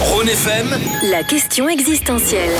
Rhône FM, La question existentielle.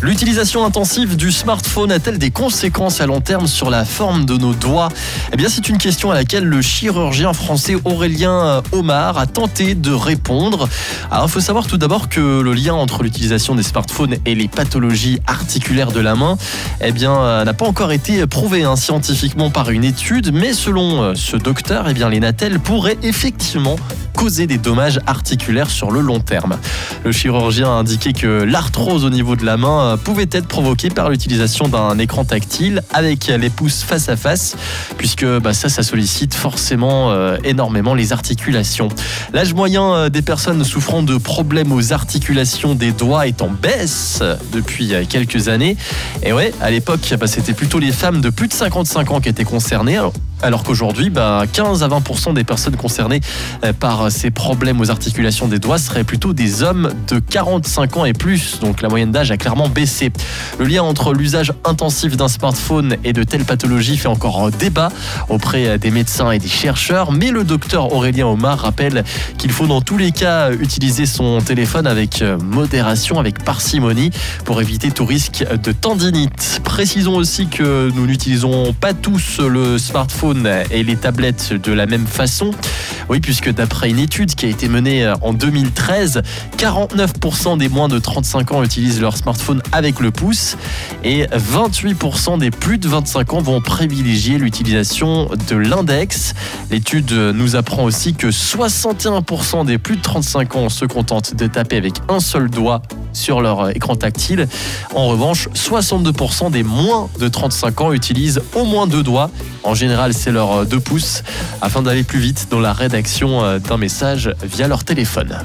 L'utilisation intensive du smartphone a-t-elle des conséquences à long terme sur la forme de nos doigts? Eh bien, c'est une question à laquelle le chirurgien français Aurélien Omar a tenté de répondre. Alors, il faut savoir tout d'abord que le lien entre l'utilisation des smartphones et les pathologies articulaires de la main, eh bien, euh, n'a pas encore été prouvé hein, scientifiquement par une étude, mais selon euh, ce docteur, eh bien, les natels pourraient effectivement causer des dommages articulaires sur le long terme. Le chirurgien a indiqué que l'arthrose au niveau de la main pouvait être provoquée par l'utilisation d'un écran tactile avec les pouces face à face, puisque bah, ça, ça sollicite forcément euh, énormément les articulations. L'âge moyen euh, des personnes souffrant de problèmes aux articulations des doigts est en baisse depuis euh, quelques années. Et ouais, à l'époque, bah, c'était plutôt les femmes de plus de 55 ans qui étaient concernées. Alors qu'aujourd'hui, bah, 15 à 20% des personnes concernées euh, par ces problèmes aux articulations des doigts seraient plutôt des hommes de 45 ans et plus. Donc la moyenne d'âge a clairement baissé. Le lien entre l'usage intensif d'un smartphone et de telles pathologies fait encore débat auprès des médecins et des chercheurs. Mais le docteur Aurélien Omar rappelle qu'il faut dans tous les cas utiliser son téléphone avec modération, avec parcimonie pour éviter tout risque de tendinite. Précisons aussi que nous n'utilisons pas tous le smartphone et les tablettes de la même façon. Oui, puisque d'après une étude qui a été menée euh, en 2013, 49% des moins de 35 ans utilisent leur smartphone avec le pouce et 28% des plus de 25 ans vont privilégier l'utilisation de l'index. L'étude nous apprend aussi que 61% des plus de 35 ans se contentent de taper avec un seul doigt sur leur écran tactile. En revanche, 62% des moins de 35 ans utilisent au moins deux doigts. En général, c'est leurs deux pouces afin d'aller plus vite dans la rédaction d'un message via leur téléphone.